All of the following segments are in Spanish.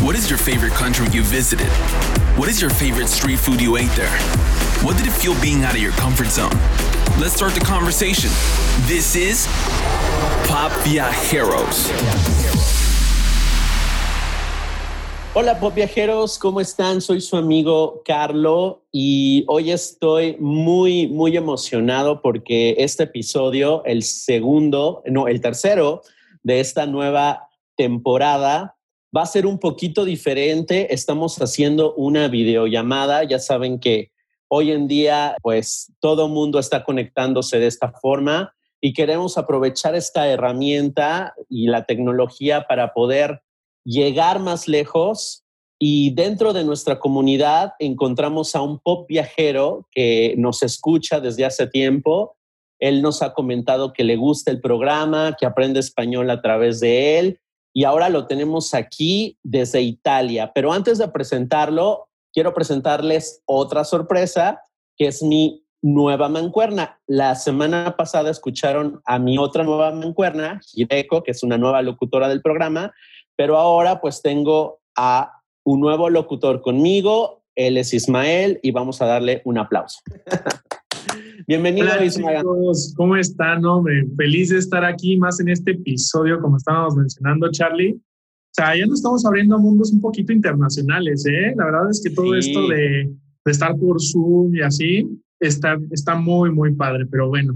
What is your favorite country you visited? What is your favorite street food you ate there? What did it feel being out of your comfort zone? Let's start the conversation. This is Pop Viajeros. Hola Pop Viajeros, ¿cómo están? Soy su amigo Carlo y hoy estoy muy, muy emocionado porque este episodio, el segundo, no, el tercero de esta nueva temporada, va a ser un poquito diferente. Estamos haciendo una videollamada. Ya saben que hoy en día, pues todo mundo está conectándose de esta forma y queremos aprovechar esta herramienta y la tecnología para poder llegar más lejos y dentro de nuestra comunidad encontramos a un pop viajero que nos escucha desde hace tiempo. Él nos ha comentado que le gusta el programa, que aprende español a través de él y ahora lo tenemos aquí desde Italia. Pero antes de presentarlo, quiero presentarles otra sorpresa, que es mi nueva mancuerna. La semana pasada escucharon a mi otra nueva mancuerna, Hireko, que es una nueva locutora del programa, pero ahora pues tengo a un nuevo locutor conmigo, él es Ismael y vamos a darle un aplauso. Bienvenido, Hola, Ismael. chicos. ¿Cómo están? Hombre? Feliz de estar aquí más en este episodio, como estábamos mencionando, Charlie. O sea, ya nos estamos abriendo a mundos un poquito internacionales, ¿eh? La verdad es que todo Sí. esto de, de estar por Zoom y así está, está muy, muy padre. Pero bueno,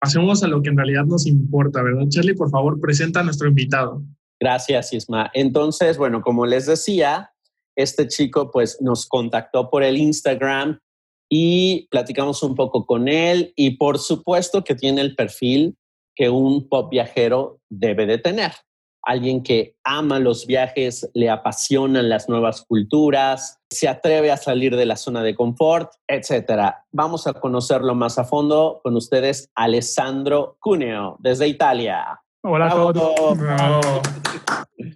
pasemos a lo que en realidad nos importa, ¿verdad? Charlie, por favor, presenta a nuestro invitado. Gracias, Isma. Entonces, bueno, como les decía, este chico pues nos contactó por el Instagram y platicamos un poco con él y por supuesto que tiene el perfil que un pop viajero debe de tener. Alguien que ama los viajes, le apasionan las nuevas culturas, se atreve a salir de la zona de confort, etcétera. Vamos a conocerlo más a fondo con ustedes, Alessandro Cuneo, desde Italia. Hola a todos. Bravo.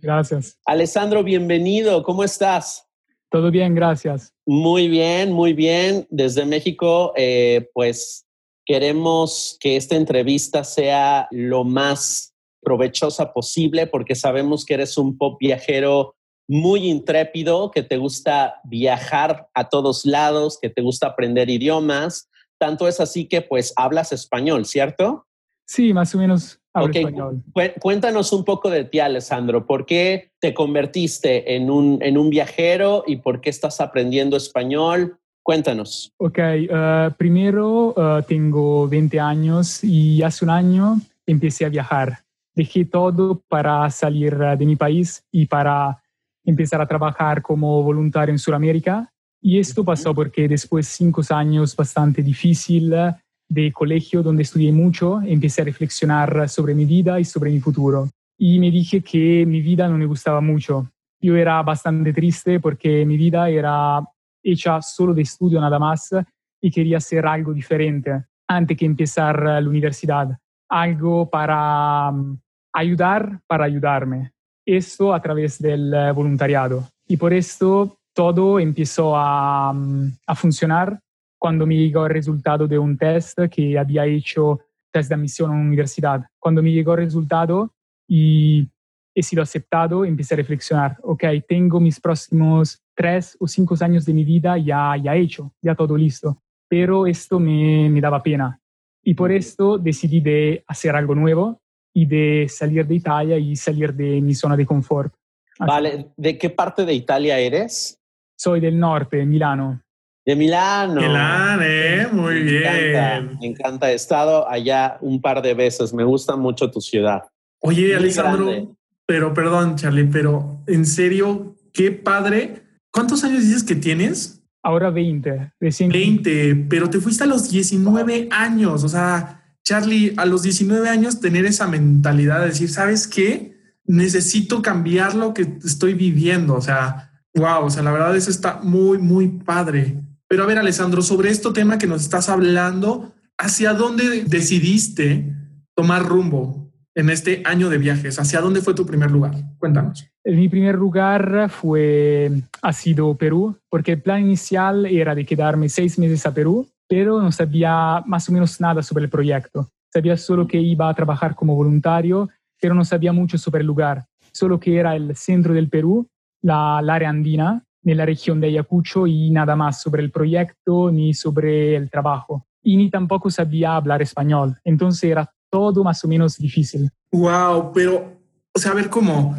Gracias. Alessandro, bienvenido. ¿Cómo estás? Todo bien, gracias. Muy bien, muy bien. Desde México, eh, pues queremos que esta entrevista sea lo más provechosa posible porque sabemos que eres un pop viajero muy intrépido, que te gusta viajar a todos lados, que te gusta aprender idiomas. Tanto es así que pues hablas español, ¿cierto? Sí, más o menos hablo Ok, español. cu- Cuéntanos un poco de ti, Alessandro. ¿Por qué te convertiste en un, en un viajero y por qué estás aprendiendo español? Cuéntanos. Ok, eh, primero eh, tengo 20 años y hace un año empecé a viajar. Dejé todo para salir eh, de mi país y para empezar a trabajar como voluntario en Sudamérica. Y esto pasó porque después de cinco años bastante difícil de colegio donde estudié mucho, empecé a reflexionar sobre mi vida y sobre mi futuro. Y me dije que mi vida no me gustaba mucho. Yo era bastante triste porque mi vida era hecha solo de estudio nada más y quería hacer algo diferente antes que empezar la universidad. Algo para mm, ayudar, para ayudarme. Esto a través del eh, voluntariado. Y por esto todo empezó a, mm, a funcionar cuando me llegó el resultado de un test que había hecho, test de admisión a una universidad. Cuando me llegó el resultado y he sido aceptado, empecé a reflexionar, ok, tengo mis próximos tres o cinco años de mi vida ya, ya hecho, ya todo listo, pero esto me, me daba pena. Y por esto decidí de hacer algo nuevo y de salir de Italia y salir de mi zona de confort. Así- Vale, ¿de qué parte de Italia eres? Soy del norte, Milano. De Milano. Milán, ¿eh? Muy Me encanta, bien. me encanta. He estado allá un par de veces. Me gusta mucho tu ciudad. Oye, Muy Alessandro, grande. pero perdón, Charlie, pero en serio, qué padre. ¿Cuántos años dices que tienes? Ahora 20, recién 20, pero te fuiste a los 19 años. O sea, Charlie, a los 19 años tener esa mentalidad de decir, ¿sabes qué? Necesito cambiar lo que estoy viviendo. O sea, wow, o sea, la verdad eso está muy, muy padre. Pero a ver, Alessandro, sobre este tema que nos estás hablando, ¿hacia dónde decidiste tomar rumbo en este año de viajes? ¿Hacia dónde fue tu primer lugar? Cuéntanos. Mi primer lugar fue, ha sido Perú, porque el plan inicial era de quedarme seis meses a Perú, pero no sabía más o menos nada sobre el proyecto. Sabía solo que iba a trabajar como voluntario, pero no sabía mucho sobre el lugar, solo que era el centro del Perú la, área andina, en la región de Ayacucho y nada más sobre el proyecto ni sobre el trabajo. Y ni tampoco sabía hablar español. Entonces era todo más o menos difícil. Wow, pero, o sea, a ver cómo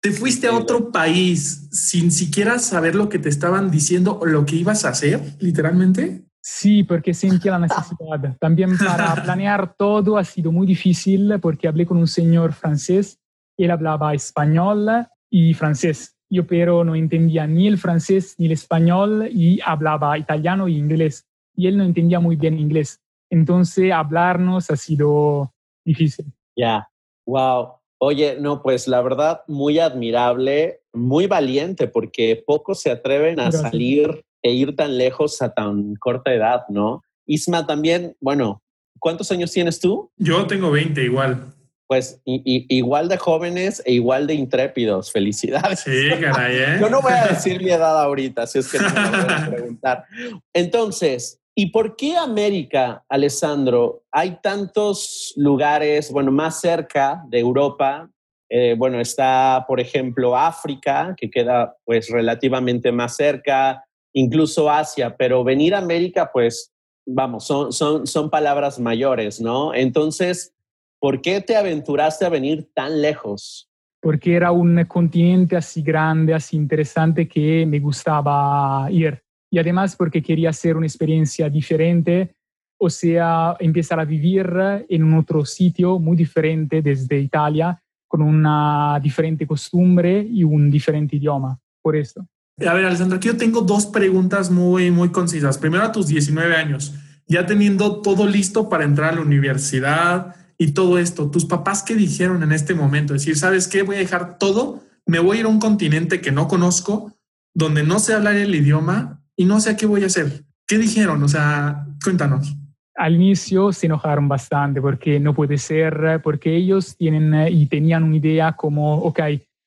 te fuiste a otro país sin siquiera saber lo que te estaban diciendo o lo que ibas a hacer, literalmente. Sí, porque sentía la necesidad. También para planear todo ha sido muy difícil porque hablé con un señor francés. Él hablaba español y francés. Yo pero no entendía ni el francés ni el español y hablaba italiano e inglés. Y él no entendía muy bien inglés. Entonces hablarnos ha sido difícil. Ya, wow. Oye, no, pues la verdad, muy admirable, muy valiente, porque pocos se atreven a salir e ir tan lejos a tan corta edad, ¿no? Isma también, bueno, ¿cuántos años tienes tú? Yo tengo 20 igual. Pues igual de jóvenes e igual de intrépidos. Felicidades. Sí, caray, ¿eh? Yo no voy a decir mi edad ahorita, si es que no me lo voy a preguntar. Entonces, ¿y por qué América, Alessandro? Hay tantos lugares, bueno, más cerca de Europa. Eh, bueno, está, por ejemplo, África, que queda pues relativamente más cerca, incluso Asia, pero venir a América, pues, vamos, son, son, son palabras mayores, ¿no? Entonces, ¿Por qué te aventuraste a venir tan lejos? Porque era un continente así grande, así interesante que me gustaba ir. Y además porque quería hacer una experiencia diferente, o sea, empezar a vivir en un otro sitio muy diferente desde Italia, con una diferente costumbre y un diferente idioma. Por esto. A ver, Alessandro, aquí yo tengo dos preguntas muy, muy concisas. Primero, a tus 19 años, ya teniendo todo listo para entrar a la universidad, y todo esto, tus papás qué dijeron en este momento, decir, ¿sabes qué? Voy a dejar todo, me voy a ir a un continente que no conozco, donde no sé hablar el idioma y no sé qué voy a hacer. ¿Qué dijeron? O sea, cuéntanos. Al inicio se enojaron bastante porque no puede ser, porque ellos tienen eh, y tenían una idea como, ok,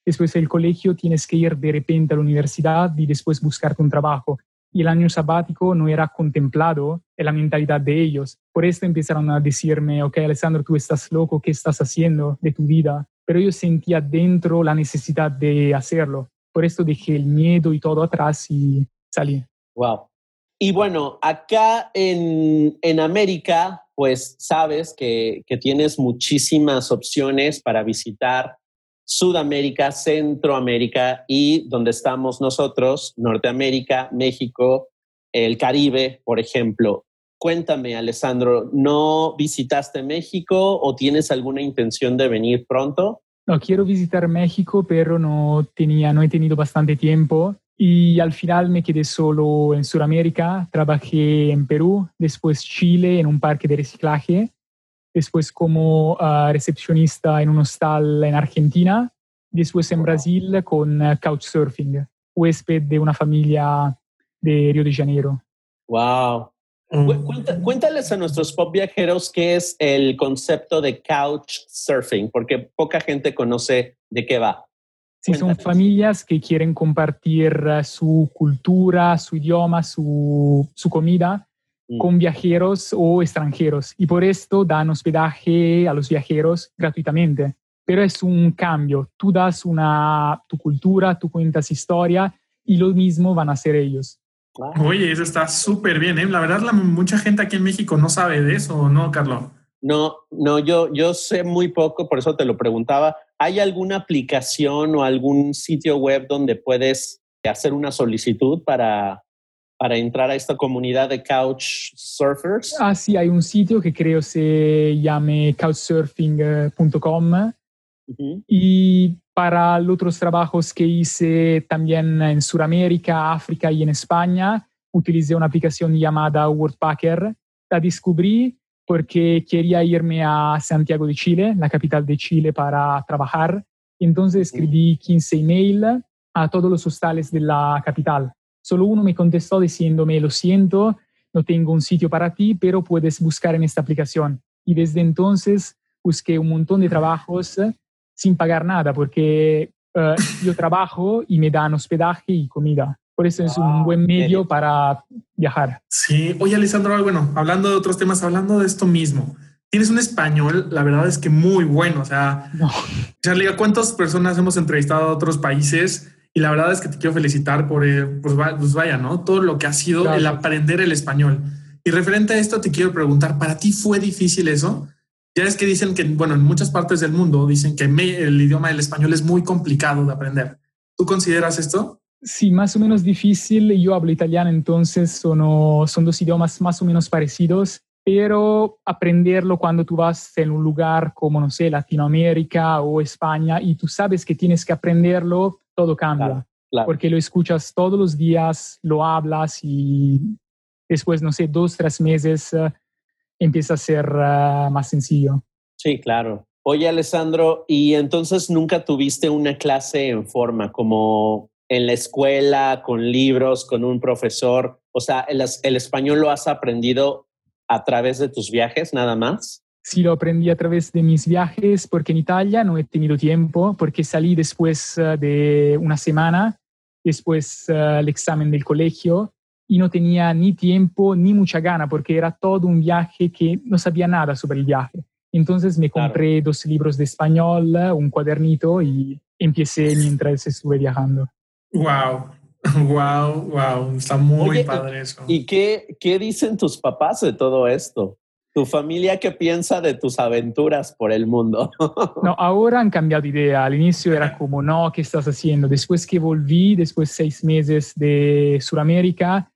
después del colegio tienes que ir de repente a la universidad y después buscarte un trabajo y el año sabático no era contemplado en la mentalidad de ellos. Por esto empezaron a decirme, ok, Alessandro, tú estás loco, ¿qué estás haciendo de tu vida? Pero yo sentía dentro la necesidad de hacerlo. Por esto dejé el miedo y todo atrás y salí. Wow. Y bueno, acá en, en América, pues sabes que, que tienes muchísimas opciones para visitar Sudamérica, Centroamérica y donde estamos nosotros, Norteamérica, México, el Caribe, por ejemplo. Cuéntame, Alessandro, ¿no visitaste México o tienes alguna intención de venir pronto? No, quiero visitar México, pero no, tenía, no he tenido bastante tiempo y al final me quedé solo en Sudamérica. Trabajé en Perú, después Chile en un parque de reciclaje después como ah, recepcionista en un hostal en Argentina, después en Brasil con uh, Couchsurfing, huésped de una familia de Río de Janeiro. ¡Wow! Mm. cuéntales a nuestros pop viajeros qué es el concepto de Couchsurfing, porque poca gente conoce de qué va. Sí, son familias que quieren compartir uh, su cultura, su idioma, su, su comida Mm. con viajeros o extranjeros y por esto dan hospedaje a los viajeros gratuitamente. Pero es un cambio. Tú das una, tu cultura, tú cuentas historia y lo mismo van a hacer ellos. Oye, eso está súper bien. ¿eh? La verdad, la, mucha gente aquí en México no sabe de eso, ¿no, Carlos? No, no, yo, yo sé muy poco, por eso te lo preguntaba. ¿Hay alguna aplicación o algún sitio web donde puedes hacer una solicitud para, para entrar a esta comunidad de couch surfers? Ah, sí, hay un sitio que creo se llame couchsurfing.com. Y para los otros trabajos que hice también en Sudamérica, África y en España, utilicé una aplicación llamada Wordpacker. La descubrí porque quería irme a Santiago de Chile, la capital de Chile, para trabajar. Entonces escribí 15 emails a todos los hostales de la capital Solo uno me contestó diciéndome, lo siento, no tengo un sitio para ti, pero puedes buscar en esta aplicación. Y desde entonces busqué un montón de trabajos sin pagar nada, porque eh, yo trabajo y me dan hospedaje y comida. Por eso es un buen medio para viajar. Sí, oye Alessandro, bueno, hablando de otros temas, hablando de esto mismo, tienes un español, la verdad es que muy bueno. O sea, Charlie, ¿a cuántas personas hemos entrevistado a otros países Y la verdad es que te quiero felicitar por, eh, pues, pues, vaya, ¿no? Todo lo que ha sido el aprender el español. Y referente a esto, te quiero preguntar, ¿para ti fue difícil eso? Ya es que dicen que, bueno, en muchas partes del mundo dicen que el idioma del español es muy complicado de aprender. ¿Tú consideras esto? Sí, más o menos difícil. Yo hablo italiano, entonces son, son dos idiomas más o menos parecidos, pero aprenderlo cuando tú vas en un lugar como, no sé, Latinoamérica o España y tú sabes que tienes que aprenderlo, todo cambia. Porque lo escuchas todos los días, lo hablas y después, no sé, dos, tres meses uh, empieza a ser uh, más sencillo. Sí, claro. Oye, Alessandro, ¿y entonces nunca tuviste una clase en forma como en la escuela, con libros, con un profesor? O sea, ¿el, el español lo has aprendido a través de tus viajes nada más? Sí, lo aprendí a través de mis viajes porque en Italia no he tenido tiempo, porque salí después uh, de una semana, después el examen del colegio y no tenía ni tiempo ni mucha gana porque era todo un viaje que no sabía nada sobre el viaje. Entonces me compré dos libros de español, un cuadernito y empecé mientras estuve viajando. Wow, wow, wow, está muy padre eso. ¿Y qué, qué dicen tus papás de todo esto? ¿Tu familia qué piensa de tus aventuras por el mundo? no, ahora han cambiado de idea. Al inicio era como, no, ¿qué estás haciendo? Después que volví, después de seis meses de Sudamérica,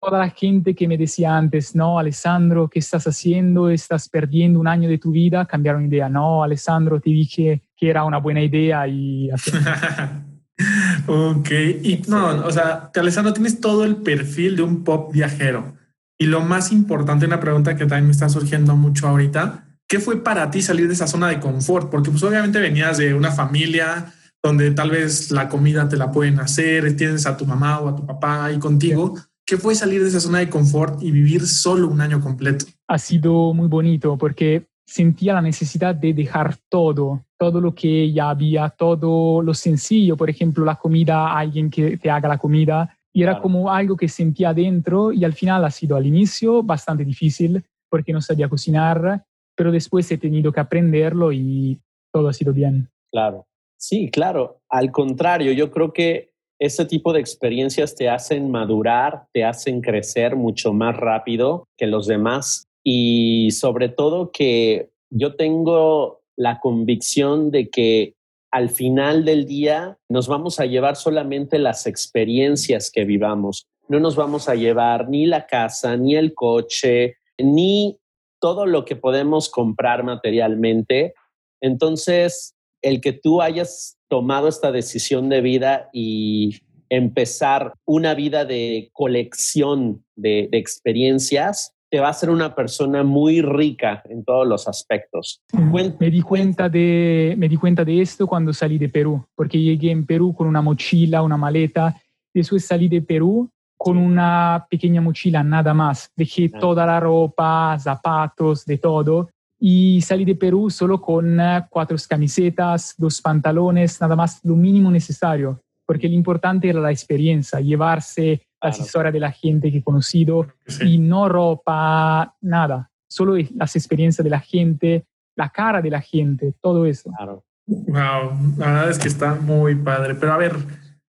Toda la gente que me decía antes, no, Alessandro, ¿qué estás haciendo? Estás perdiendo un año de tu vida, cambiaron idea. No, Alessandro, te dije que era una buena idea y ok, y no, o sea, Alessandro, tienes todo el perfil de un pop viajero. Y lo más importante, una pregunta que también me está surgiendo mucho ahorita, ¿qué fue para ti salir de esa zona de confort? Porque pues obviamente venías de una familia donde tal vez la comida te la pueden hacer, tienes a tu mamá o a tu papá ahí contigo. ¿Qué fue salir de esa zona de confort y vivir solo un año completo? Ha sido muy bonito porque sentía la necesidad de dejar todo, todo lo que ya había, todo lo sencillo, por ejemplo, la comida, alguien que te haga la comida, y era como algo que sentía dentro y al final ha sido al inicio bastante difícil porque no sabía cocinar, pero después he tenido que aprenderlo y todo ha sido bien. Claro, sí, claro. Al contrario, yo creo que ese tipo de experiencias te hacen madurar, te hacen crecer mucho más rápido que los demás y sobre todo que yo tengo la convicción de que al final del día nos vamos a llevar solamente las experiencias que vivamos. No nos vamos a llevar ni la casa, ni el coche, ni todo lo que podemos comprar materialmente. Entonces, el que tú hayas tomado esta decisión de vida y empezar una vida de colección de, experiencias, te va a ser una persona muy rica en todos los aspectos. Me di, cuenta de, me di cuenta de esto cuando salí de Perú, porque llegué en Perú con una mochila, una maleta, después salí de Perú con una pequeña mochila, nada más. Dejé ah. toda la ropa, zapatos, de todo, y salí de Perú solo con eh, cuatro camisetas, dos pantalones, nada más lo mínimo necesario, porque lo importante era la experiencia, llevarse la historia de la gente que he conocido y no ropa, nada, solo las experiencias de la gente, la cara de la gente, todo eso. Claro. Wow, la verdad es que está muy padre. Pero a ver,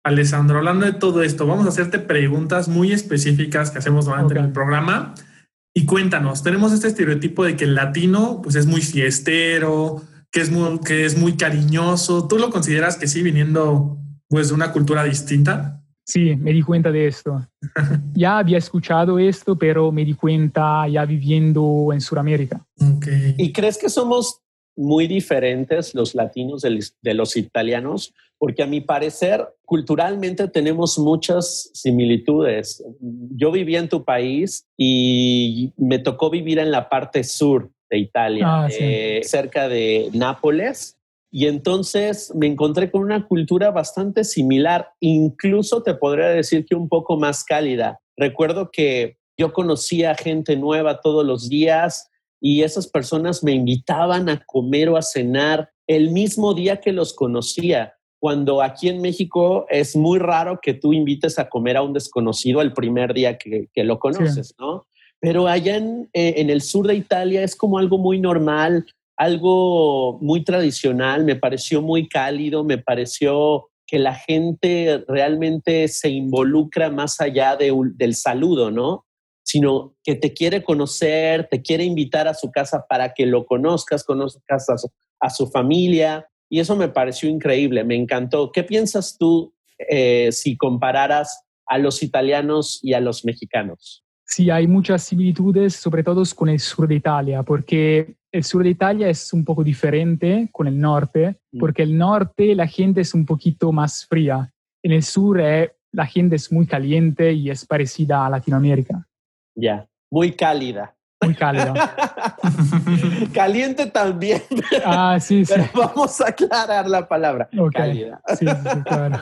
Alessandro, hablando de todo esto, vamos a hacerte preguntas muy específicas que hacemos durante el programa y cuéntanos, tenemos este estereotipo de que el latino pues es muy fiestero, que es muy, que es muy cariñoso. ¿Tú lo consideras que sí, viniendo pues de una cultura distinta? Sí, me di cuenta de esto. ya había escuchado esto, pero me di cuenta ya viviendo en Sudamérica. Okay. ¿Y crees que somos muy diferentes los latinos de los italianos? Porque a mi parecer culturalmente tenemos muchas similitudes. Yo viví en tu país y me tocó vivir en la parte sur de Italia, ah, eh, cerca de Nápoles. Y entonces me encontré con una cultura bastante similar, incluso te podría decir que un poco más cálida. Recuerdo que yo conocía gente nueva todos los días y esas personas me invitaban a comer o a cenar el mismo día que los conocía cuando aquí en México es muy raro que tú invites a comer a un desconocido el primer día que, lo conoces, ¿no? Pero allá en, eh, en, el sur de Italia es como algo muy normal, algo muy tradicional, me pareció muy cálido, me pareció que la gente realmente se involucra más allá de del saludo, ¿no? Sino que te quiere conocer, te quiere invitar a su casa para que lo conozcas, conozcas a su, a su familia. Y eso me pareció increíble, me encantó. ¿Qué piensas tú eh, si compararas a los italianos y a los mexicanos? Sí, hay muchas similitudes, sobre todo con el sur de Italia, porque el sur de Italia es un poco diferente con el norte, mm. porque el norte la gente es un poquito más fría. En el sur eh, la gente es muy caliente y es parecida a Latinoamérica. Ya, muy cálida. Muy cálida. Caliente también. Ah, sí, sí. Pero vamos a aclarar la palabra. Cálida. Sí, sí, claro.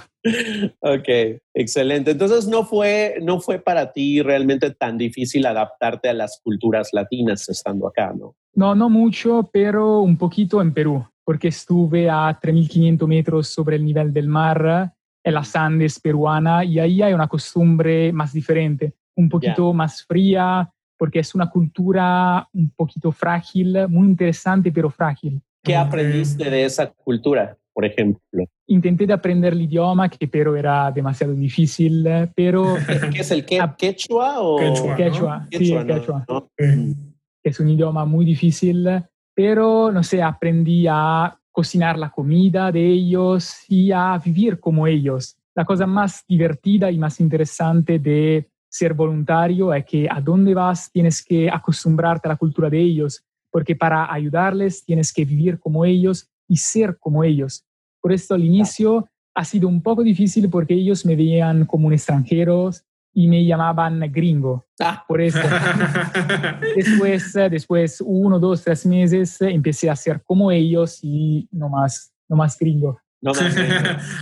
ok, excelente. Entonces no fue, no fue para ti realmente tan difícil adaptarte a las culturas latinas estando acá, ¿no? No, no mucho, pero un poquito en Perú, porque estuve a 3.500 metros sobre el nivel del mar en las Andes peruana y ahí hay una costumbre más diferente, un poquito más fría, porque es una cultura un poquito frágil, muy interesante, pero frágil. ¿Qué aprendiste de esa cultura, por ejemplo? Intenté de aprender el idioma, que pero era demasiado difícil, pero... ¿Qué es el quechua o...? Quechua, quechua, sí, quechua. Es un idioma muy difícil, pero, no sé, aprendí a cocinar la comida de ellos y a vivir como ellos. La cosa más divertida y más interesante de ser voluntario es que a dónde vas tienes que acostumbrarte a la cultura de ellos, porque para ayudarles tienes que vivir como ellos y ser como ellos. Por esto al inicio ha sido un poco difícil porque ellos me veían como un extranjero y me llamaban gringo. Ah. Por eso. después, después, uno, dos, tres meses, empecé a ser como ellos y no más, no más gringo. No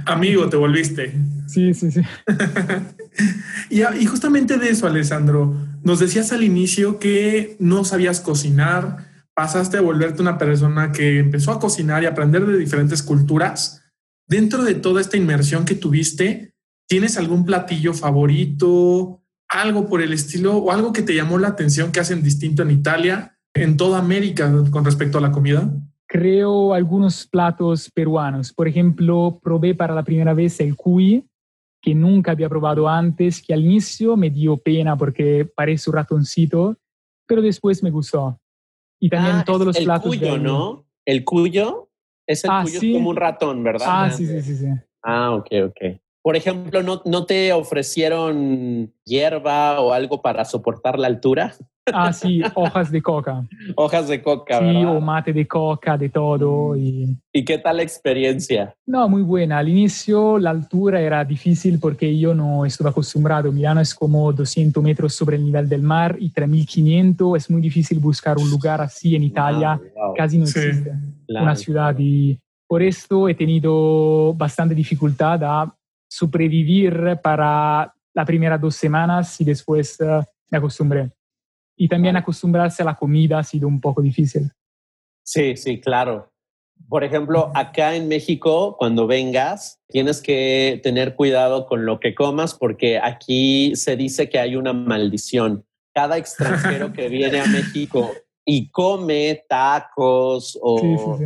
Amigo, te volviste. Sí, sí, sí. y, y, justamente de eso, Alessandro, nos decías al inicio que no sabías cocinar, pasaste a volverte una persona que empezó a cocinar y aprender de diferentes culturas. Dentro de toda esta inmersión que tuviste, ¿tienes algún platillo favorito, algo por el estilo o algo que te llamó la atención que hacen distinto en Italia, en toda América con respecto a la comida? Creo algunos platos peruanos. Por ejemplo, probé para la primera vez el cuy, que nunca había probado antes, que al inicio me dio pena porque parece un ratoncito, pero después me gustó. Y también ah, todos los el platos. Cuyo, ¿no? El cuyo es el Ah, cuyo sí. como un ratón, ¿verdad? Ah, sí, sí, sí, sí. Ah, ok, ok. Por ejemplo, ¿no, ¿no te ofrecieron hierba o algo para soportar la altura? Ah, sí, hojas de coca. Hojas de coca, Sí, ¿verdad? o mate de coca, de todo. Y... ¿Y qué tal la experiencia? No, muy buena. Al inicio la altura era difícil porque yo no estuve acostumbrado. Milano es como 200 metros sobre el nivel del mar y 3500. Es muy difícil buscar un lugar así en Italia. Wow, wow. Casi no Sí. existe Claro, una ciudad y por esto he tenido bastante dificultad a sobrevivir para las primeras dos semanas y después eh, me acostumbré. Y también acostumbrarse a la comida ha sido un poco difícil. Sí, sí, claro. Por ejemplo, acá en México, cuando vengas, tienes que tener cuidado con lo que comas porque aquí se dice que hay una maldición. Cada extranjero que viene a México y come tacos o Sí, sí, sí.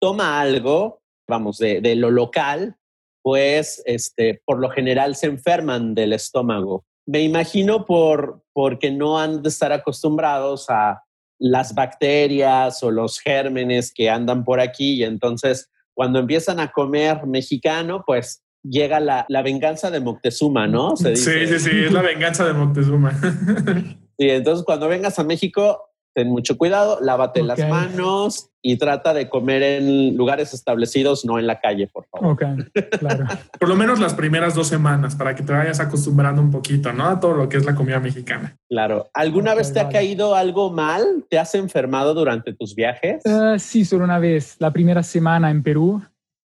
toma algo, vamos, de, de lo local, pues este, por lo general se enferman del estómago. Me imagino por, porque no han de estar acostumbrados a las bacterias o los gérmenes que andan por aquí y entonces cuando empiezan a comer mexicano, pues llega la, la venganza de Moctezuma, ¿no? Se dice. Sí, sí, sí, es la venganza de Moctezuma. Sí, entonces cuando vengas a México, ten mucho cuidado, lávate las Ok. manos y trata de comer en lugares establecidos, no en la calle, por favor. Ok, claro. Por lo menos las primeras dos semanas para que te vayas acostumbrando un poquito, ¿no? A todo lo que es la comida mexicana. Claro. ¿Alguna vez te ha caído algo mal? ¿Te has enfermado durante tus viajes? Eh, sí, solo una vez, la primera semana en Perú,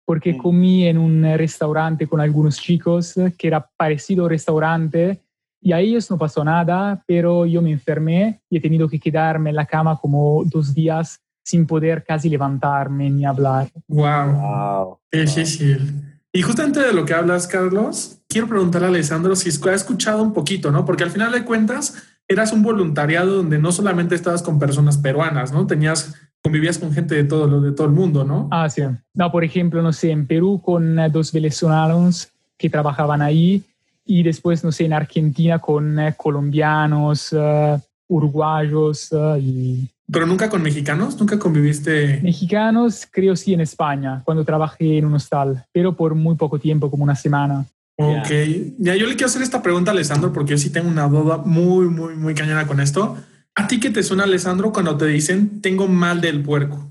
porque Mm. comí en un restaurante con algunos chicos eh, que era parecido al restaurante y a ellos no pasó nada, pero yo me enfermé y he tenido que quedarme en la cama como dos días sin poder casi levantarme ni hablar. Wow. Wow. Qué difícil. Y justamente de lo que hablas, Carlos, quiero preguntarle a Alessandro si ha escuchado un poquito, ¿no? Porque al final de cuentas eras un voluntariado donde no solamente estabas con personas peruanas, ¿no? Tenías convivías con gente de todo, lo de todo el mundo, ¿no? Ah, sí. No, por ejemplo, no sé, en Perú con eh, dos venezolanos que trabajaban ahí y después, no sé, en Argentina con eh, colombianos, uh, uruguayos uh, y... ¿Pero nunca con mexicanos? ¿Nunca conviviste? Mexicanos, creo sí, en España, cuando trabajé en un hostal, pero por muy poco tiempo, como una semana. Ok. Ya, yo le quiero hacer esta pregunta a Alessandro porque yo sí tengo una duda muy, muy, muy cañona con esto. ¿A ti qué te suena, Alessandro, cuando te dicen tengo mal del puerco?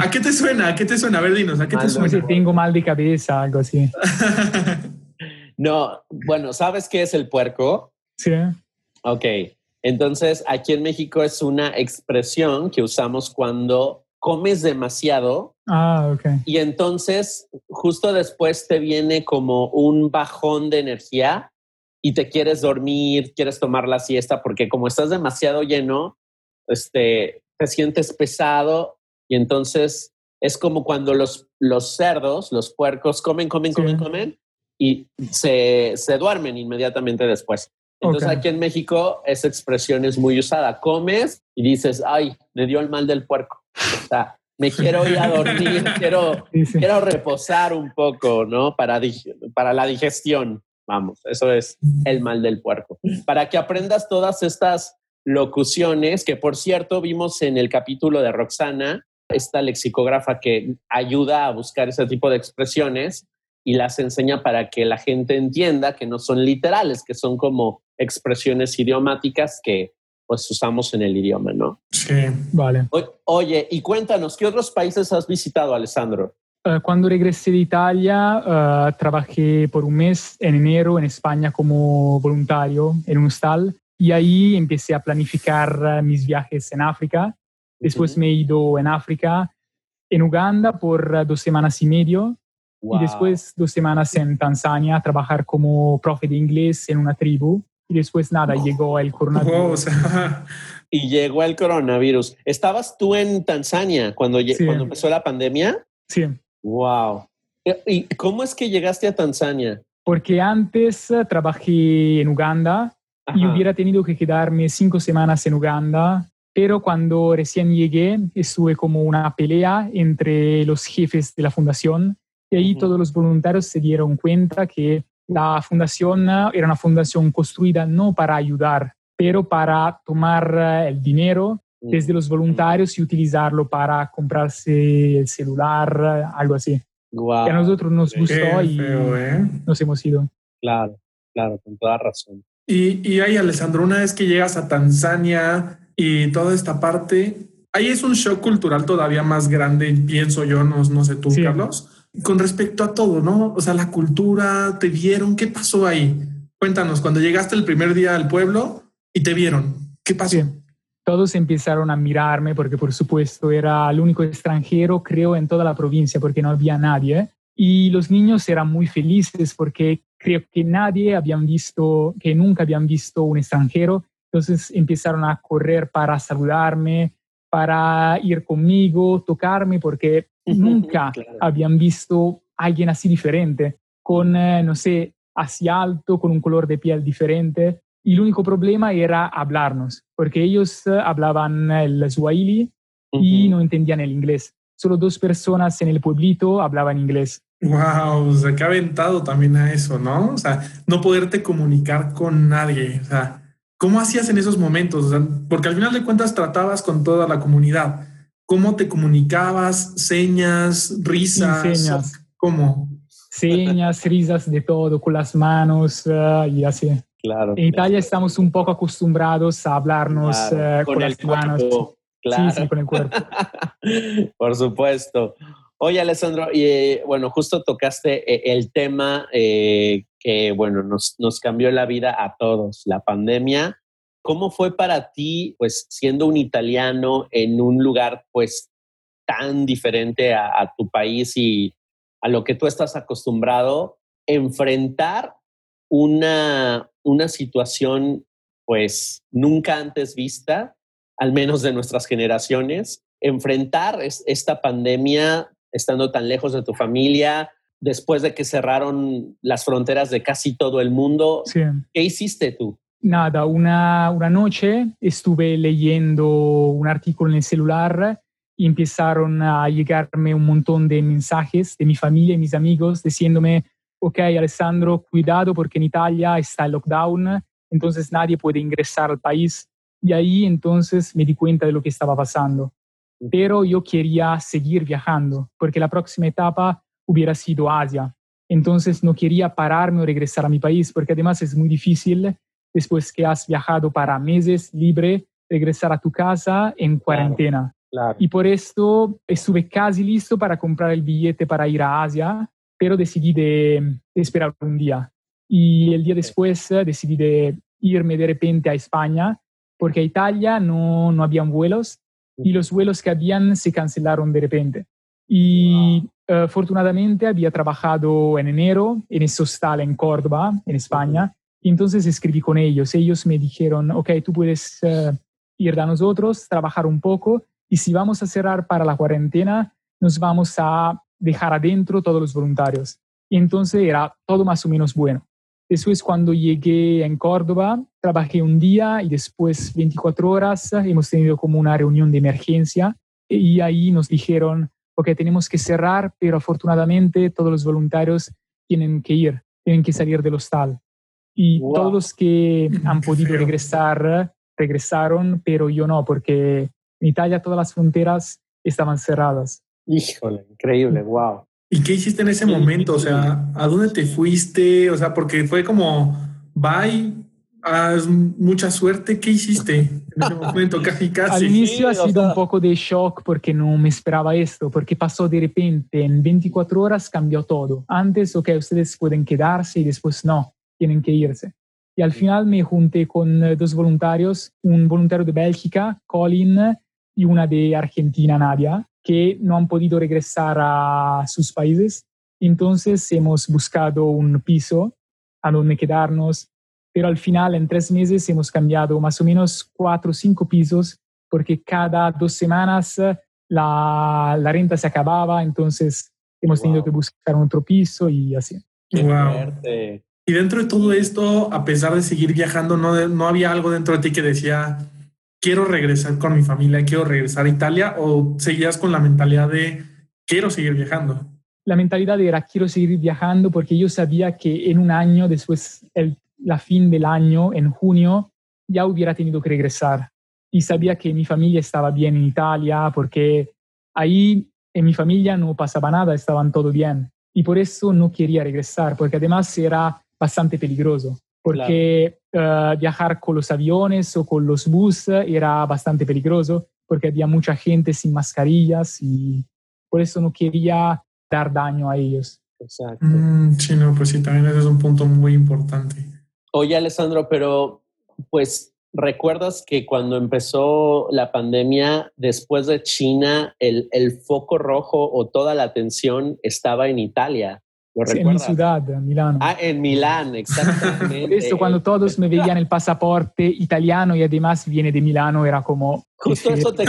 ¿A qué te suena? ¿A qué te suena? A ver, dinos, ¿a qué te suena? tengo mal de cabeza, algo así. no, bueno, ¿sabes qué es el puerco? Sí. Ok, entonces aquí en México es una expresión que usamos cuando comes demasiado. Ah, ok. Y entonces justo después te viene como un bajón de energía y te quieres dormir, quieres tomar la siesta, porque como estás demasiado lleno, este, te sientes pesado y entonces es como cuando los, los cerdos, los puercos, comen, comen, comen, comen y se, se, duermen inmediatamente después. Entonces aquí en México esa expresión es muy usada. Comes y dices, ay, me dio el mal del puerco. O sea, me quiero ir a dormir, quiero, quiero reposar un poco, ¿no? Para, para la digestión. Vamos, eso es el mal del puerco. Para que aprendas todas estas locuciones, que por cierto vimos en el capítulo de Roxana, esta lexicógrafa que ayuda a buscar ese tipo de expresiones y las enseña para que la gente entienda que no son literales, que son como expresiones idiomáticas que pues usamos en el idioma, ¿no? Sí, vale. oye, y cuéntanos, ¿qué otros países has visitado, Alessandro? Eh, cuando regresé de Italia, uh, trabajé por un mes en enero en España como voluntario en un hostal y ahí empecé a planificar uh, mis viajes en África. Después me he ido en África, en Uganda por dos semanas y medio y después dos semanas en Tanzania a trabajar como profe de inglés en una tribu. Y después nada, llegó el coronavirus. y llegó el coronavirus. ¿Estabas tú en Tanzania cuando, cuando empezó la pandemia? Sí. Wow. ¿Y cómo es que llegaste a Tanzania? Porque antes eh, trabajé en Uganda y hubiera tenido que quedarme cinco semanas en Uganda, pero cuando recién llegué estuve como una pelea entre los jefes de la fundación y ahí todos los voluntarios se dieron cuenta que la fundación era una fundación construida no para ayudar, pero para tomar eh, el dinero desde los voluntarios y utilizarlo para comprarse el celular, algo así. Wow. Que a nosotros nos gustó y ¿eh? nos hemos ido. Claro, claro, con toda razón. Y, y ahí, Alessandro, una vez que llegas a Tanzania y toda esta parte, ahí es un shock cultural todavía más grande, pienso yo, no, no sé tú, Carlos, con respecto a todo, ¿no? O sea, la cultura, te vieron, ¿qué pasó ahí? Cuéntanos, cuando llegaste el primer día al pueblo y te vieron, ¿qué pasó? todos empezaron a mirarme porque por supuesto era el único extranjero, creo, en toda la provincia porque no había nadie. Y los niños eran muy felices porque creo que nadie habían visto, que nunca habían visto un extranjero. Entonces empezaron a correr para saludarme, para ir conmigo, tocarme, porque nunca habían visto a alguien así diferente, con, eh, no sé, así alto, con un color de piel diferente. Y el único problema era hablarnos, porque ellos eh, hablaban el swahili y no entendían el inglés. Solo dos personas en el pueblito hablaban inglés. Wow, o sea, que ha aventado también a eso, ¿no? O sea, no poderte comunicar con nadie. O sea, ¿cómo hacías en esos momentos? porque al final de cuentas tratabas con toda la comunidad. ¿Cómo te comunicabas? ¿Señas? ¿Risas? señas. ¿Cómo? Señas, risas de todo, con las manos uh, y así. Claro. En Italia estamos un poco acostumbrados a hablarnos claro, uh, con, con las el manos. cuerpo. Claro. Sí, sí, con el cuerpo. Por supuesto. Oye, Alessandro, y eh, bueno, justo tocaste eh, el tema eh, que, bueno, nos, nos cambió la vida a todos, la pandemia. ¿Cómo fue para ti, pues, siendo un italiano en un lugar, pues, tan diferente a, a tu país y a lo que tú estás acostumbrado, enfrentar una, una situación, pues, nunca antes vista, al menos de nuestras generaciones, enfrentar es, esta pandemia estando tan lejos de tu familia, después de que cerraron las fronteras de casi todo el mundo. Sí. ¿Qué hiciste tú? nada, una, una noche estuve leyendo un artículo en el celular y empezaron a llegarme un montón de mensajes de mi familia y mis amigos diciéndome, ok, Alessandro, cuidado porque en Italia está el lockdown, entonces nadie puede ingresar al país. Y ahí entonces me di cuenta de lo que estaba pasando. Pero yo quería seguir viajando porque la próxima etapa hubiera sido Asia. Entonces no quería pararme o regresar a mi país porque además es muy difícil después que has viajado para meses libre, regresar a tu casa en cuarentena. Y por esto estuve casi listo para comprar el billete para ir a Asia, pero decidí de, esperar un día. Y el día después eh, decidí de irme de repente a España, porque a Italia no, no habían vuelos y los vuelos que habían se cancelaron de repente. Y uh, afortunadamente había trabajado en enero en ese hostal en Córdoba, en España, y entonces escribí con ellos. Ellos me dijeron, ok, tú puedes uh, ir a nosotros, trabajar un poco, y si vamos a cerrar para la cuarentena, nos vamos a dejar adentro todos los voluntarios. Y entonces era todo más o menos bueno. Después, cuando llegué en Córdoba, trabajé un día y después 24 horas hemos tenido como una reunión de emergencia y ahí nos dijeron, ok, tenemos que cerrar, pero afortunadamente todos los voluntarios tienen que ir, tienen que salir del hostal. Y todos los que han podido regresar, regresaron, pero yo no, porque en Italia todas las fronteras estaban cerradas. Híjole, increíble, wow. ¿Y qué hiciste en ese momento? O sea, ¿a dónde te fuiste? O sea, porque fue como, bye, haz mucha suerte. ¿Qué hiciste en ese momento? Casi, casi. Al inicio ha sido un poco de shock porque no me esperaba esto, porque pasó de repente, en 24 horas cambió todo. Antes, ok, ustedes pueden quedarse y después no, tienen que irse. Y al final me junté con eh, dos voluntarios, un voluntario de Bélgica, Colin, y una de Argentina, Nadia, que no han podido regresar a sus países. Entonces hemos buscado un piso a donde quedarnos, pero al final en tres meses hemos cambiado más o menos cuatro o cinco pisos porque cada dos semanas la, la renta se acababa, entonces hemos tenido que buscar otro piso y así. Y dentro de todo esto, a pesar de seguir viajando, no, no había algo dentro de ti que decía, quiero regresar con mi familia, quiero regresar a Italia o seguías con la mentalidad de quiero seguir viajando? La mentalidad era quiero seguir viajando porque yo sabía que en un año, después el, la fin del año, en junio, ya hubiera tenido que regresar. Y sabía que mi familia estaba bien en Italia porque ahí en mi familia no pasaba nada, estaban todo bien. Y por eso no quería regresar, porque además era bastante peligroso porque eh, viajar con los aviones o con los buses era bastante peligroso, porque había mucha gente sin mascarillas y por eso no quería dar daño a ellos. Exacto. Mm, sí, no, pues sí, también ese es un punto muy importante. Oye, Alessandro, pero pues recuerdas que cuando empezó la pandemia, después de China, el, el foco rojo o toda la atención estaba en Italia en mi ciudad, en Milano. Ah, en Milán, exactamente. Esto cuando todos me veían el pasaporte italiano y además viene de Milano, era como... Justo eso, te,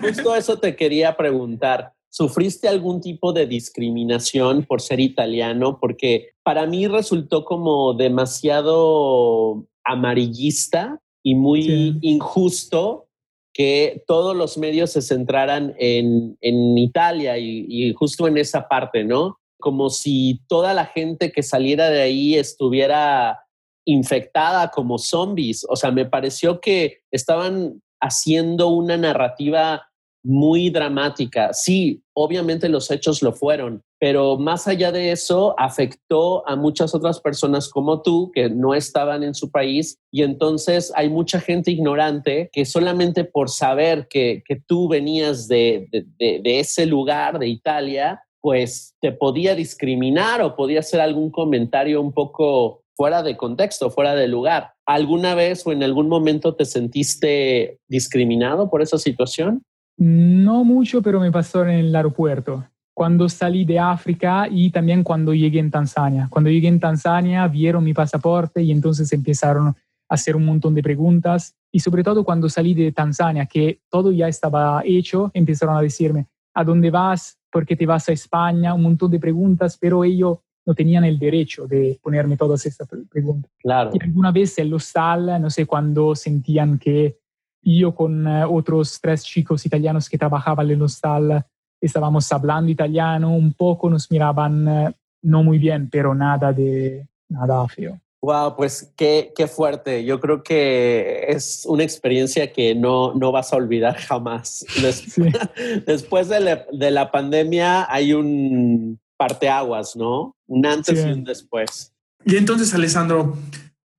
justo eso te quería preguntar. ¿Sufriste algún tipo de discriminación por ser italiano? Porque para mí resultó como demasiado amarillista y muy injusto que todos los medios se centraran en, en Italia y, y, justo en esa parte, ¿no? Como si toda la gente que saliera de ahí estuviera infectada como zombies. O sea, me pareció que estaban haciendo una narrativa muy dramática. Sí, obviamente los hechos lo fueron, pero más allá de eso, afectó a muchas otras personas como tú que no estaban en su país y entonces hay mucha gente ignorante que solamente por saber que, tú venías de, de ese lugar, de Italia, pues te podía discriminar o podía hacer algún comentario un poco fuera de contexto, fuera de lugar. ¿Alguna vez o en algún momento te sentiste discriminado por esa situación? No mucho, pero me pasó en el aeropuerto. Cuando salí de África y también cuando llegué en Tanzania. Cuando llegué en Tanzania vieron mi pasaporte y entonces empezaron a hacer un montón de preguntas. Y sobre todo cuando salí de Tanzania, que todo ya estaba hecho, empezaron a decirme, ¿a dónde vas? ¿Por qué te vas a España? Un montón de preguntas, pero ellos no tenían el derecho de ponerme todas estas preguntas. Claro. Y alguna vez en el hostal, no sé, cuando sentían que yo con eh, otros tres chicos italianos que trabajaban en el hostal estábamos hablando italiano un poco, nos miraban eh, no muy bien, pero nada de nada feo. Wow, pues qué, qué fuerte. Yo creo que es una experiencia que no, no vas a olvidar jamás. Después de la, de la, pandemia hay un parteaguas, ¿no? Un antes y un después. Y entonces, Alessandro,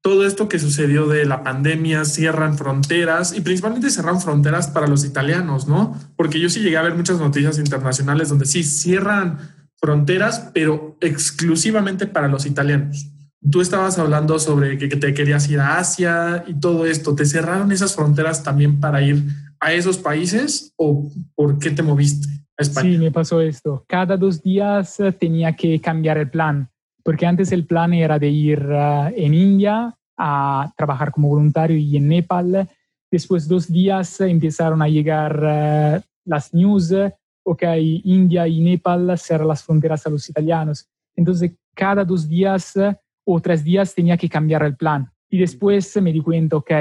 todo esto que sucedió de la pandemia, cierran fronteras y principalmente cerran fronteras para los italianos, ¿no? Porque yo sí llegué a ver muchas noticias internacionales donde sí cierran fronteras, pero exclusivamente para los italianos. Tú estabas hablando sobre que, te querías ir a Asia y todo esto. ¿Te cerraron esas fronteras también para ir a esos países o por qué te moviste a España? Sí, me pasó esto. Cada dos días eh, tenía que cambiar el plan, porque antes el plan era de ir eh, en India a trabajar como voluntario y en Nepal. Después dos días empezaron a llegar eh, las news, ok, India y Nepal cerran las fronteras a los italianos. Entonces, cada dos días o tres días tenía que cambiar el plan. Y después me di cuenta, ok,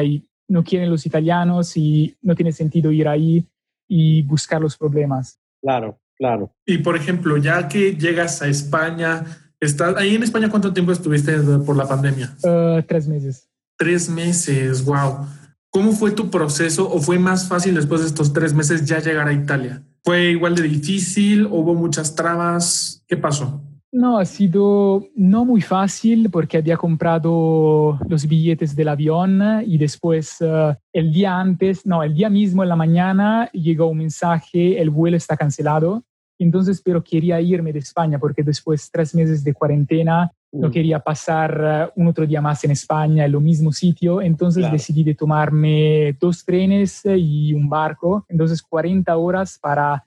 no quieren los italianos y no tiene sentido ir ahí y buscar los problemas. Claro, claro. Y por ejemplo, ya que llegas a España, estás ahí en España, ¿cuánto tiempo estuviste por la pandemia? Uh, tres meses. Tres meses, wow. ¿Cómo fue tu proceso o fue más fácil después de estos tres meses ya llegar a Italia? ¿Fue igual de difícil? ¿Hubo muchas trabas? ¿Qué pasó? No, ha sido no muy fácil porque había comprado los billetes del avión y después eh, el día antes, no, el día mismo en la mañana llegó un mensaje, el vuelo está cancelado. Entonces, pero quería irme de España porque después tres meses de cuarentena no quería pasar eh, un otro día más en España en lo mismo sitio. Entonces decidí de tomarme dos trenes y un barco. Entonces 40 horas para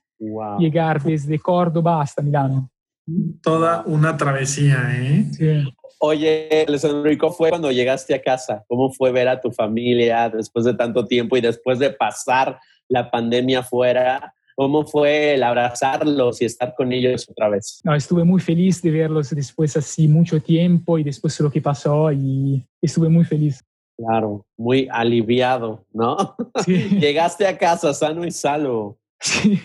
llegar desde Córdoba hasta Milano. Toda una travesía, ¿eh? Sí. Oye, Alessandro, fue cuando llegaste a casa? ¿Cómo fue ver a tu familia después de tanto tiempo y después de pasar la pandemia fuera? ¿Cómo fue el abrazarlos y estar con ellos otra vez? No, estuve muy feliz de verlos después así mucho tiempo y después de lo que pasó y estuve muy feliz. Claro, muy aliviado, ¿no? Sí. Llegaste a casa sano y salvo. Sí.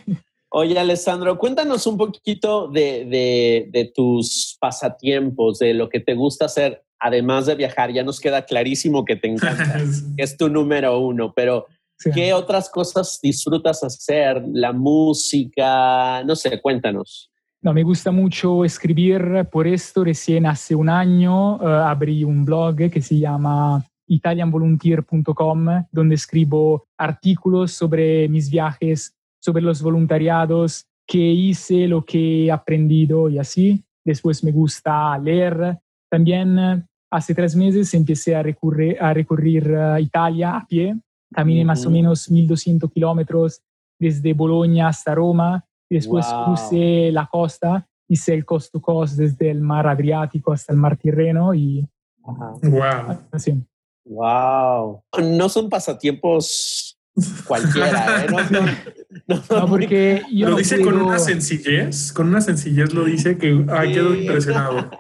Oye, Alessandro, cuéntanos un poquito de, tus pasatiempos, de lo que te gusta hacer, además de viajar. Ya nos queda clarísimo que te encanta, es tu número uno, pero ¿qué otras cosas disfrutas hacer? La música, no sé, cuéntanos. No, me gusta mucho escribir, por esto recién hace un año eh, abrí un blog que se llama italianvolunteer.com, donde escribo artículos sobre mis viajes sobre los voluntariados, qué hice, lo que he aprendido y así. Después me gusta leer. También eh, hace tres meses empecé a, recurrir, a recorrer eh, Italia a pie. Caminé más o menos 1200 kilómetros desde Bolonia hasta Roma. después crucé la costa, hice el coast to coast desde el mar Adriático hasta el mar Tirreno y... Wow. Así. Wow. No son pasatiempos cualquiera, ¿eh? No, porque yo lo dice con una sencillez, con una sencillez lo dice que ah, quedo impresionado.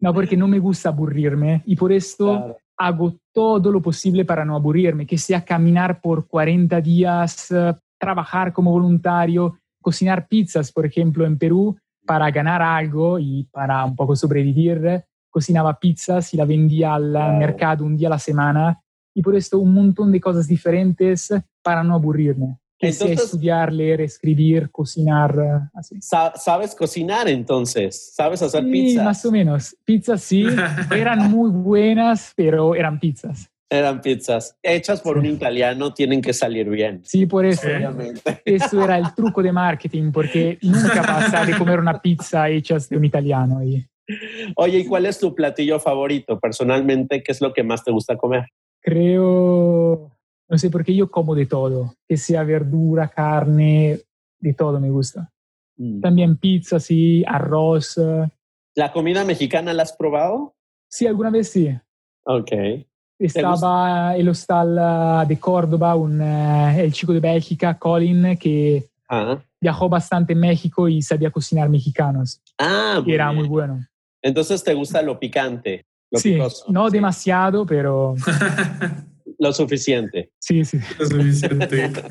No, porque no me gusta aburrirme y por esto hago todo lo posible para no aburrirme, que sea caminar por 40 días, eh, trabajar como voluntario, cocinar pizzas, por ejemplo, en Perú para ganar algo y para un poco sobrevivir. Cocinaba pizzas y la vendía al mercado un día a la semana y por esto un montón de cosas diferentes para no aburrirme. Que entonces, estudiar, leer, escribir, cocinar, eh, así. ¿Sabes cocinar entonces? ¿Sabes hacer sí, pizzas? más o menos. Pizzas sí, eran muy buenas, pero eran pizzas. Eran pizzas. Hechas por un italiano, tienen que salir bien. Sí, por eso. Obviamente. Eso era el truco de marketing, porque nunca pasa de comer una pizza hecha de un italiano. Y... Oye, ¿y cuál es tu platillo favorito? Personalmente, ¿qué es lo que más te gusta comer? Creo no sé, porque yo como de todo, que sea verdura, carne, de todo me gusta. Mm. También pizza, sí, arroz. ¿La comida mexicana la has probado? Sí, alguna vez sí. Ok. Estaba el hostal ah, de Córdoba, un, eh, el chico de Bélgica, Colin, que viajó bastante en México y sabía cocinar mexicanos. Ah, y era muy bueno. Entonces te gusta lo picante. Lo sí, picoso. no Sí. demasiado, pero Lo suficiente. sí, sí. Es suficiente.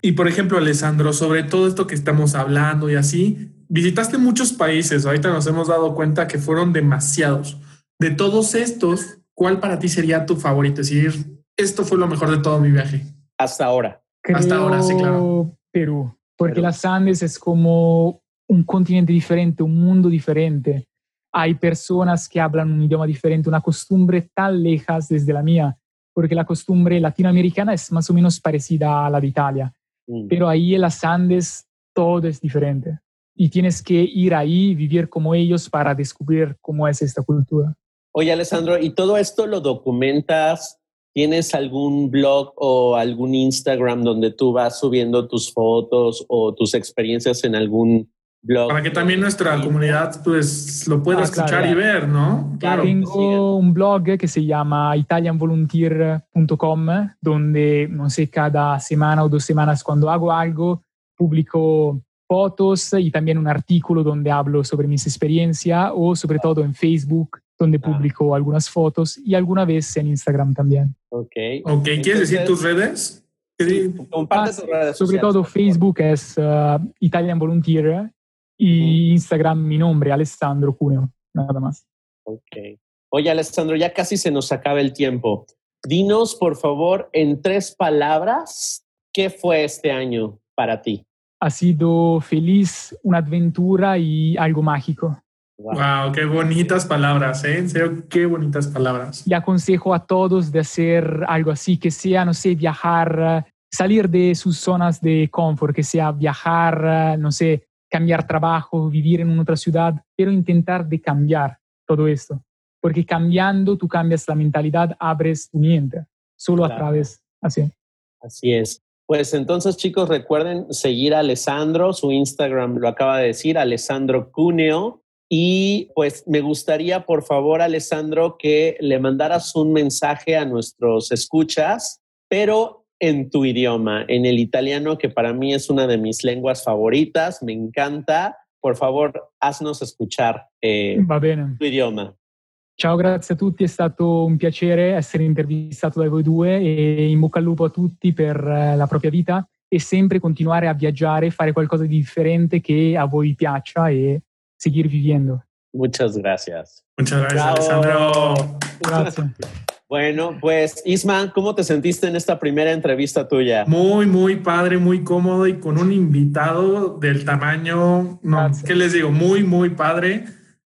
Y por ejemplo, Alessandro, sobre todo esto que estamos hablando y así, visitaste muchos países, ahorita nos hemos dado cuenta que fueron demasiados. De todos estos, ¿cuál para ti sería tu favorito? Es decir, esto fue lo mejor de todo mi viaje. Hasta ahora. Hasta ahora, sí, claro. Perú, porque Perú. las Andes es como un continente diferente, un mundo diferente. Hay personas que hablan un idioma diferente, una costumbre tan lejas desde la mía, porque la costumbre latinoamericana es más o menos parecida a la de Italia, Mm. pero ahí en las Andes todo es diferente. Y tienes que ir ahí, vivir como ellos para descubrir cómo es esta cultura. Oye, Alessandro, ¿y todo esto lo documentas? ¿Tienes algún blog o algún Instagram donde tú vas subiendo tus fotos o tus experiencias en algún blog? Para que también nuestra comunidad pues lo pueda Ah, escuchar claro. y ver, ¿no? Claro. Tengo un blog que se llama italianvolunteer.com, donde, no sé, cada semana o dos semanas cuando hago algo, publico fotos y también un artículo donde hablo sobre mis experiencias o sobre todo en Facebook, donde Ah. publico algunas fotos y alguna vez en Instagram también. Ok. Ok, ¿quieres decir tus redes? Sí, comparte Ah, tus redes sobre sociales, todo. Facebook es uh, Italian Volunteer y Instagram mi nombre, Alessandro Cuneo, nada más. Ok. Oye, Alessandro, ya casi se nos acaba el tiempo. Dinos, por favor, en tres palabras, ¿qué fue este año para ti? Ha sido feliz, una aventura y algo mágico. Wow. Wow, qué bonitas palabras, ¿eh? En serio, qué bonitas palabras. Y aconsejo a todos de hacer algo así, que sea, no sé, viajar, salir de sus zonas de confort, que sea viajar, no sé, cambiar trabajo, vivir en otra ciudad, pero intentar de cambiar todo esto. Porque cambiando tú cambias la mentalidad, abres tu mente, solo Claro. a través, así. Así es. Pues entonces, chicos, recuerden seguir a Alessandro. Su Instagram lo acaba de decir, Alessandro Cuneo. Y pues me gustaría, por favor, Alessandro, que le mandaras un mensaje a nuestros escuchas, pero en tu idioma, en el italiano, que para mí es una de mis lenguas favoritas, me encanta. Por favor, haznos escuchar eh, Va bene. tu idioma. Ciao, grazie a tutti, è stato un piacere essere intervistato da voi due e in bocca al lupo a tutti per eh, la propria vita e sempre continuare a viaggiare, fare qualcosa di differente che a voi piaccia e seguir viviendo. Muchas gracias. Muchas gracias, Bravo. Alessandro. Grazie. Bueno, pues Isma, ¿cómo te sentiste en esta primera entrevista tuya? Muy, muy padre, muy cómodo y con un invitado del tamaño, no, Gracias. ¿qué les digo? Muy, muy padre.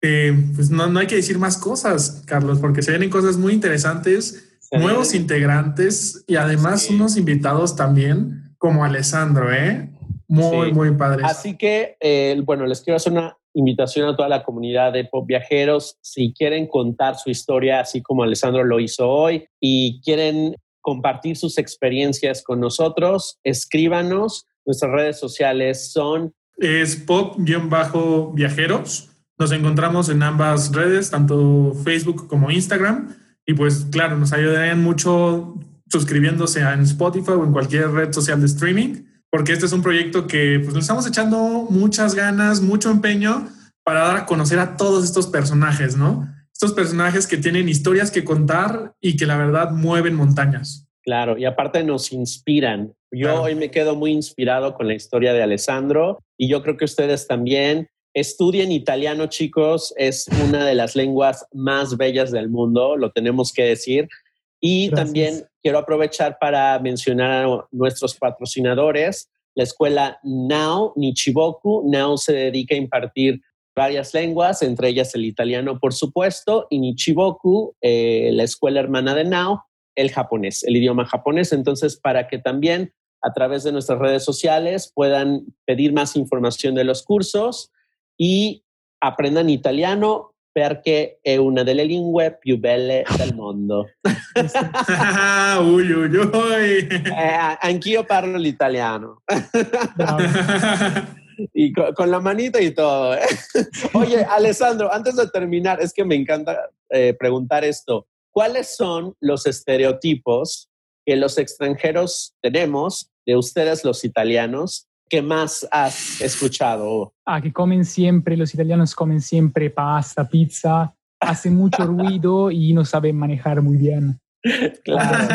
Eh, pues no, no hay que decir más cosas, Carlos, porque se vienen cosas muy interesantes, Sí. nuevos integrantes y además Sí. unos invitados también como Alessandro, ¿eh? Muy, Sí. muy padres. Así que, eh, bueno, les quiero hacer una invitación a toda la comunidad de Pop Viajeros. Si quieren contar su historia, así como Alessandro lo hizo hoy, y quieren compartir sus experiencias con nosotros, escríbanos. Nuestras redes sociales son es pop-viajeros. Nos encontramos en ambas redes, tanto Facebook como Instagram. Y pues claro, nos ayudarían mucho suscribiéndose en Spotify o en cualquier red social de streaming, porque este es un proyecto que pues, nos estamos echando muchas ganas, mucho empeño para dar a conocer a todos estos personajes, ¿no? Estos personajes que tienen historias que contar y que la verdad mueven montañas. Claro, y aparte nos inspiran. Yo Claro. hoy me quedo muy inspirado con la historia de Alessandro y yo creo que ustedes también. Estudien italiano, chicos, es una de las lenguas más bellas del mundo, lo tenemos que decir. Y Gracias. también quiero aprovechar para mencionar a nuestros patrocinadores, la escuela Now Nichiboku. Now se dedica a impartir varias lenguas, entre ellas el italiano, por supuesto, y Nichiboku, eh, la escuela hermana de Now, el japonés, el idioma japonés. Entonces, para que también a través de nuestras redes sociales puedan pedir más información de los cursos y aprendan italiano perché è una delle lingue più belle del mondo. uy, uy, uy. Eh, anch'io parlo l'italiano. Y con, con la manita y todo. ¿eh? Oye, Alessandro, antes de terminar, es que me encanta eh, preguntar esto. ¿Cuáles son los estereotipos que los extranjeros tenemos de ustedes los italianos que más has escuchado? Ah, que comen siempre, los italianos comen siempre pasta, pizza, hace mucho ruido y no saben manejar muy bien. Claro.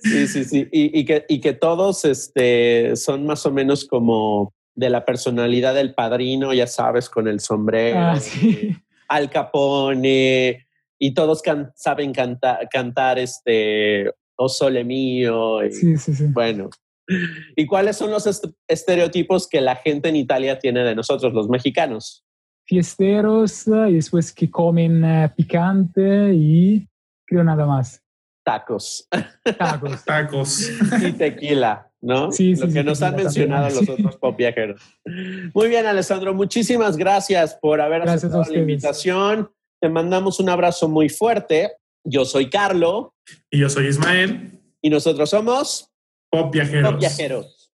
sí, sí, sí. Y, que, y que todos este, son más o menos como de la personalidad del padrino, ya sabes, con el sombrero, ah, sí. Al Capone, y todos saben cantar este O Sole Mío. sí, sí, sí. Bueno. ¿Y cuáles son los estereotipos que la gente en Italia tiene de nosotros, los mexicanos? Fiesteros y después que comen eh, picante y creo nada más. Tacos. Tacos. Tacos. Y tequila, ¿no? Sí, sí. Lo que nos han mencionado los otros pop viajeros. Muy bien, Alessandro. Muchísimas gracias por haber aceptado la invitación. Te mandamos un abrazo muy fuerte. Yo soy Carlo. Y yo soy Ismael. Y nosotros somos Pop Viajeros. Pop Viajeros.